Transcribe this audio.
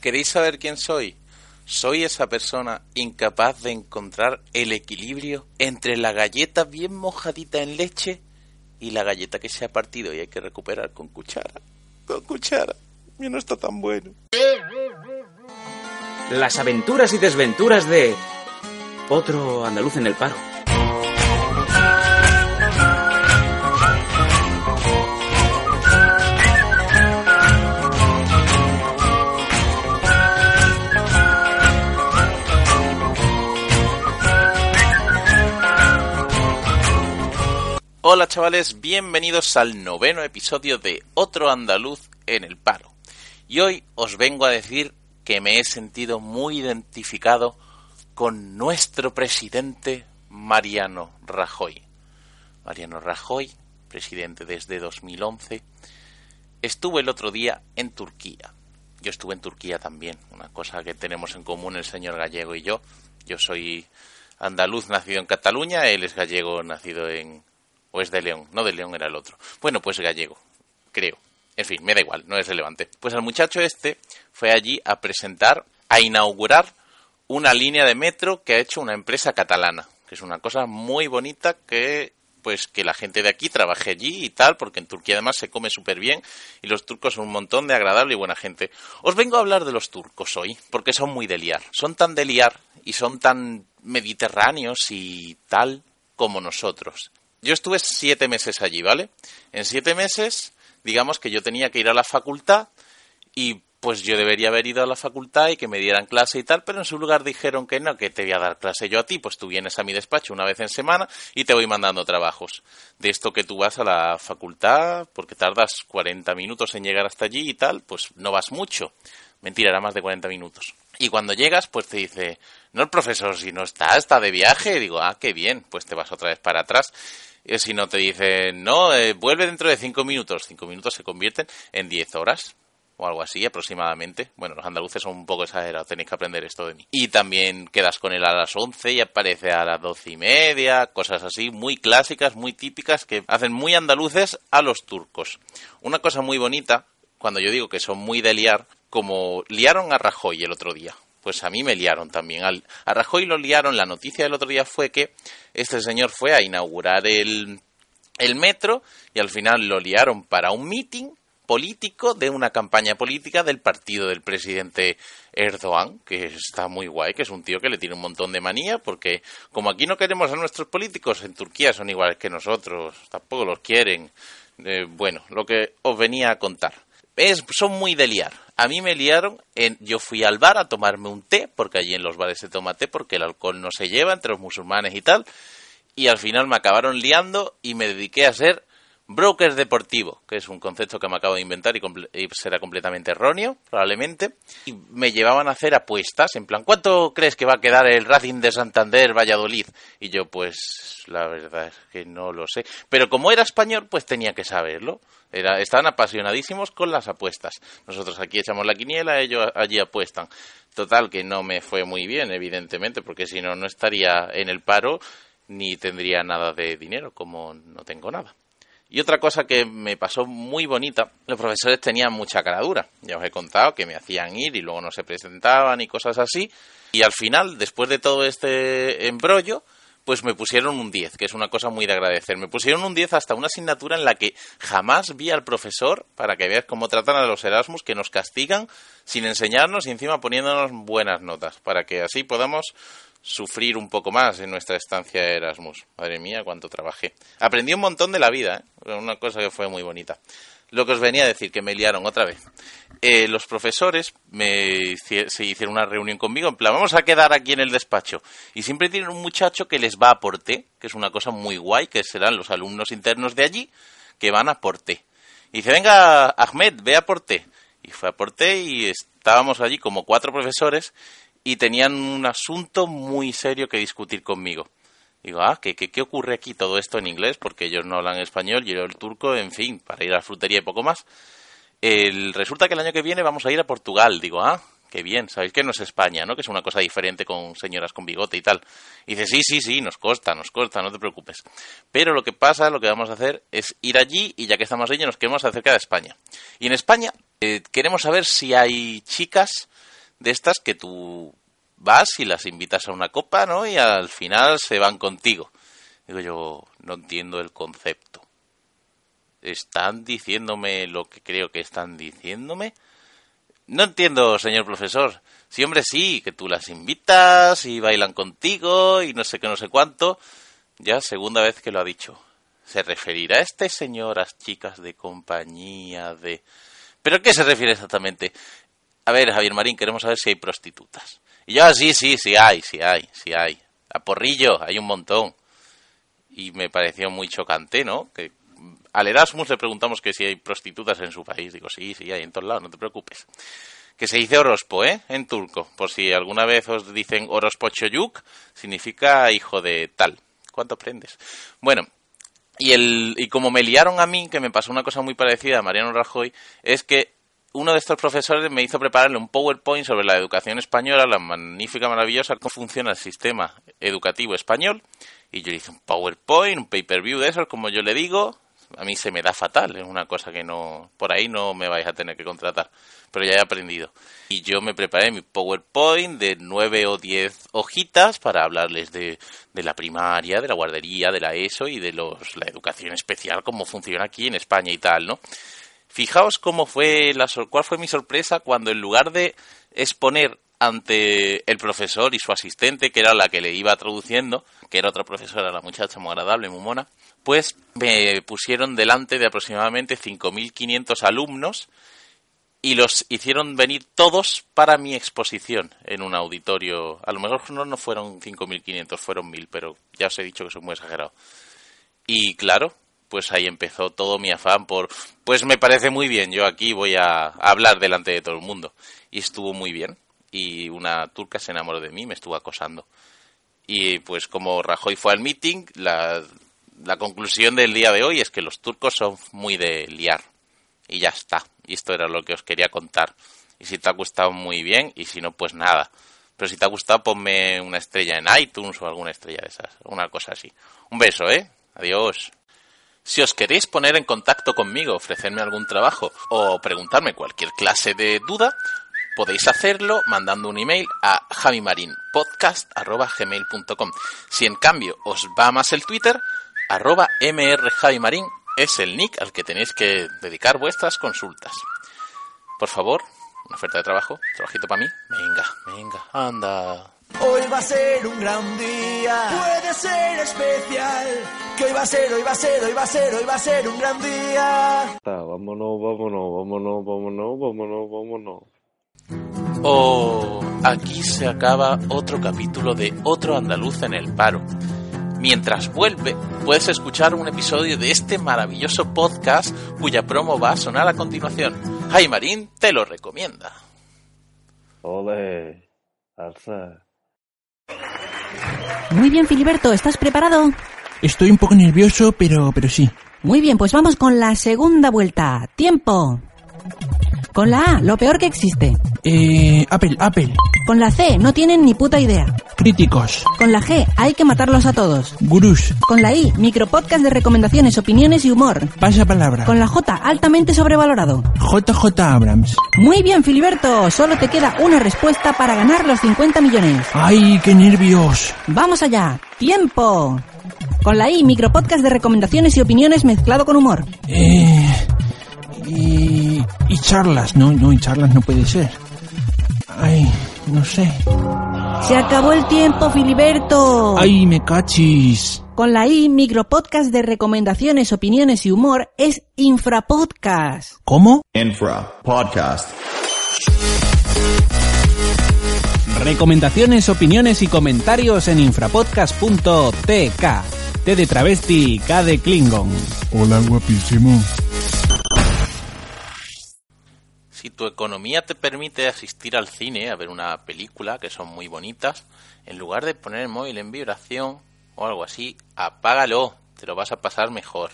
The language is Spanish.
¿Queréis saber quién soy? Soy esa persona incapaz de encontrar el equilibrio entre la galleta bien mojadita en leche y la galleta que se ha partido y hay que recuperar con cuchara. Con cuchara. Y no está tan bueno. Las aventuras y desventuras de otro andaluz en el paro. Hola chavales, bienvenidos al noveno episodio de Otro Andaluz en el Paro. Y hoy os vengo a decir que me he sentido muy identificado con nuestro presidente Mariano Rajoy. Mariano Rajoy, presidente desde 2011, estuvo el otro día en Turquía. Yo estuve en Turquía también, una cosa que tenemos en común el señor gallego y yo. Yo soy andaluz nacido en Cataluña, él es gallego nacido en, o es de León, no de León era el otro. Bueno, pues gallego, creo. En fin, me da igual, no es relevante. Pues el muchacho este fue allí a presentar, a inaugurar una línea de metro que ha hecho una empresa catalana, que es una cosa muy bonita que pues que la gente de aquí trabaje allí y tal, porque en Turquía además se come súper bien y los turcos son un montón de agradable y buena gente. Os vengo a hablar de los turcos hoy, porque son muy de liar. Son tan de liar y son tan mediterráneos y tal como nosotros yo estuve siete meses allí, ¿vale? En siete meses, digamos que yo tenía que ir a la facultad y pues yo debería haber ido a la facultad y que me dieran clase y tal, pero en su lugar dijeron que no, que te voy a dar clase yo a ti, pues tú vienes a mi despacho una vez en semana y te voy mandando trabajos. De esto que tú vas a la facultad porque tardas 40 minutos en llegar hasta allí y tal, pues no vas mucho. Mentira, era más de 40 minutos. Y cuando llegas, pues te dice, no el profesor, si no está, está de viaje. digo, ah, qué bien, pues te vas otra vez para atrás si no te dicen, no, eh, vuelve dentro de cinco minutos, cinco minutos se convierten en diez horas o algo así aproximadamente. Bueno, los andaluces son un poco exagerados, tenéis que aprender esto de mí. Y también quedas con él a las once y aparece a las doce y media, cosas así, muy clásicas, muy típicas, que hacen muy andaluces a los turcos. Una cosa muy bonita, cuando yo digo que son muy de liar, como liaron a Rajoy el otro día pues a mí me liaron también. A Rajoy lo liaron, la noticia del otro día fue que este señor fue a inaugurar el, el metro y al final lo liaron para un meeting político de una campaña política del partido del presidente Erdogan, que está muy guay, que es un tío que le tiene un montón de manía, porque como aquí no queremos a nuestros políticos, en Turquía son iguales que nosotros, tampoco los quieren. Eh, bueno, lo que os venía a contar. Es, son muy de liar. A mí me liaron, en, yo fui al bar a tomarme un té, porque allí en los bares se toma té, porque el alcohol no se lleva entre los musulmanes y tal, y al final me acabaron liando y me dediqué a ser broker deportivo, que es un concepto que me acabo de inventar y, será completamente erróneo, probablemente. Y me llevaban a hacer apuestas, en plan, ¿cuánto crees que va a quedar el Racing de Santander Valladolid? Y yo, pues, la verdad es que no lo sé. Pero como era español, pues tenía que saberlo. Era, estaban apasionadísimos con las apuestas. Nosotros aquí echamos la quiniela, ellos allí apuestan. Total, que no me fue muy bien, evidentemente, porque si no, no estaría en el paro ni tendría nada de dinero, como no tengo nada. Y otra cosa que me pasó muy bonita, los profesores tenían mucha cara dura. Ya os he contado que me hacían ir y luego no se presentaban y cosas así. Y al final, después de todo este embrollo, pues me pusieron un 10, que es una cosa muy de agradecer. Me pusieron un 10 hasta una asignatura en la que jamás vi al profesor, para que veas cómo tratan a los Erasmus, que nos castigan sin enseñarnos y encima poniéndonos buenas notas, para que así podamos sufrir un poco más en nuestra estancia de Erasmus. Madre mía, cuánto trabajé. Aprendí un montón de la vida, ¿eh? una cosa que fue muy bonita. Lo que os venía a decir, que me liaron otra vez. Eh, los profesores se hicieron una reunión conmigo, en plan, vamos a quedar aquí en el despacho. Y siempre tienen un muchacho que les va a por té, que es una cosa muy guay, que serán los alumnos internos de allí, que van a por té. Y dice, venga, Ahmed, ve a por té. Y fue a por té y estábamos allí como cuatro profesores y tenían un asunto muy serio que discutir conmigo. Digo, ah, ¿qué, qué, ocurre aquí? Todo esto en inglés, porque ellos no hablan español, yo el turco, en fin, para ir a la frutería y poco más. El, resulta que el año que viene vamos a ir a Portugal. Digo, ah, qué bien, sabéis que no es España, ¿no? Que es una cosa diferente con señoras con bigote y tal. Y dice, sí, sí, sí, nos consta, nos consta, no te preocupes. Pero lo que pasa, lo que vamos a hacer es ir allí y ya que estamos allí nos queremos acercar a España. Y en España eh, queremos saber si hay chicas de estas que tú vas y las invitas a una copa, ¿no? Y al final se van contigo. Digo yo, no entiendo el concepto. ¿Están diciéndome lo que creo que están diciéndome? No entiendo, señor profesor. Sí, hombre, sí, que tú las invitas y bailan contigo y no sé qué, no sé cuánto. Ya segunda vez que lo ha dicho. ¿Se referirá a este señor a chicas de compañía de... ¿Pero a qué se refiere exactamente? A ver, Javier Marín, queremos saber si hay prostitutas. Y yo, sí, sí, sí hay, sí hay, sí hay. A porrillo, hay un montón. Y me pareció muy chocante, ¿no? Que al Erasmus le preguntamos que si hay prostitutas en su país. Digo, sí, sí, hay en todos lados, no te preocupes. Que se dice orospo, ¿eh? En turco. Por si alguna vez os dicen orospo choyuk, significa hijo de tal. ¿Cuánto aprendes? Bueno, y, el, y como me liaron a mí, que me pasó una cosa muy parecida a Mariano Rajoy, es que uno de estos profesores me hizo prepararle un PowerPoint sobre la educación española, la magnífica, maravillosa, cómo funciona el sistema educativo español. Y yo le hice un PowerPoint, un pay-per-view de esos, como yo le digo. A mí se me da fatal, es una cosa que no, por ahí no me vais a tener que contratar, pero ya he aprendido. Y yo me preparé mi PowerPoint de nueve o diez hojitas para hablarles de, de la primaria, de la guardería, de la ESO y de los, la educación especial, cómo funciona aquí en España y tal, ¿no? Fijaos cómo fue la cuál fue mi sorpresa cuando en lugar de exponer ante el profesor y su asistente, que era la que le iba traduciendo, que era otra profesora, la muchacha muy agradable, muy mona, pues me pusieron delante de aproximadamente 5.500 alumnos y los hicieron venir todos para mi exposición en un auditorio. A lo mejor no, no fueron 5.500, fueron 1.000, pero ya os he dicho que soy muy exagerado. Y claro, pues ahí empezó todo mi afán por, pues me parece muy bien, yo aquí voy a hablar delante de todo el mundo. Y estuvo muy bien. Y una turca se enamoró de mí, me estuvo acosando. Y pues como Rajoy fue al meeting, la, la conclusión del día de hoy es que los turcos son muy de liar. Y ya está. Y esto era lo que os quería contar. Y si te ha gustado muy bien, y si no, pues nada. Pero si te ha gustado, ponme una estrella en iTunes o alguna estrella de esas. Una cosa así. Un beso, ¿eh? Adiós. Si os queréis poner en contacto conmigo, ofrecerme algún trabajo o preguntarme cualquier clase de duda, podéis hacerlo mandando un email a javimarinpodcast.gmail.com. Si en cambio os va más el Twitter, arroba mrjavimarin es el nick al que tenéis que dedicar vuestras consultas. Por favor, una oferta de trabajo, trabajito para mí. Venga, venga, anda. Hoy va a ser un gran día, puede ser especial. Que hoy va a ser, hoy va a ser, hoy va a ser, hoy va a ser un gran día. Vámonos, vámonos, vámonos, vámonos, vámonos, vámonos. Oh, aquí se acaba otro capítulo de Otro Andaluz en el Paro. Mientras vuelve, puedes escuchar un episodio de este maravilloso podcast cuya promo va a sonar a continuación. Jaime Marín te lo recomienda. Ole, alza. Muy bien, Filiberto, ¿estás preparado? Estoy un poco nervioso, pero, pero sí. Muy bien, pues vamos con la segunda vuelta. ¡Tiempo! Con la A, lo peor que existe. Eh, Apple, Apple. Con la C, no tienen ni puta idea. Críticos. Con la G, hay que matarlos a todos. Gurús. Con la I, micropodcast de recomendaciones, opiniones y humor. Pasa palabra. Con la J, altamente sobrevalorado. JJ Abrams. Muy bien, Filiberto, solo te queda una respuesta para ganar los 50 millones. ¡Ay, qué nervios! Vamos allá. ¡Tiempo! Con la I, micropodcast de recomendaciones y opiniones mezclado con humor. Eh, y, y charlas. No, no, y charlas no puede ser. Ay, no sé. Se acabó el tiempo, Filiberto. Ay, me cachis. Con la I, micropodcast de recomendaciones, opiniones y humor es Infrapodcast. ¿Cómo? Infra Podcast. Recomendaciones, opiniones y comentarios en infrapodcast.tk. T de travesti, K de Klingon. Hola, guapísimo. Tu economía te permite asistir al cine a ver una película, que son muy bonitas, en lugar de poner el móvil en vibración o algo así, apágalo, te lo vas a pasar mejor.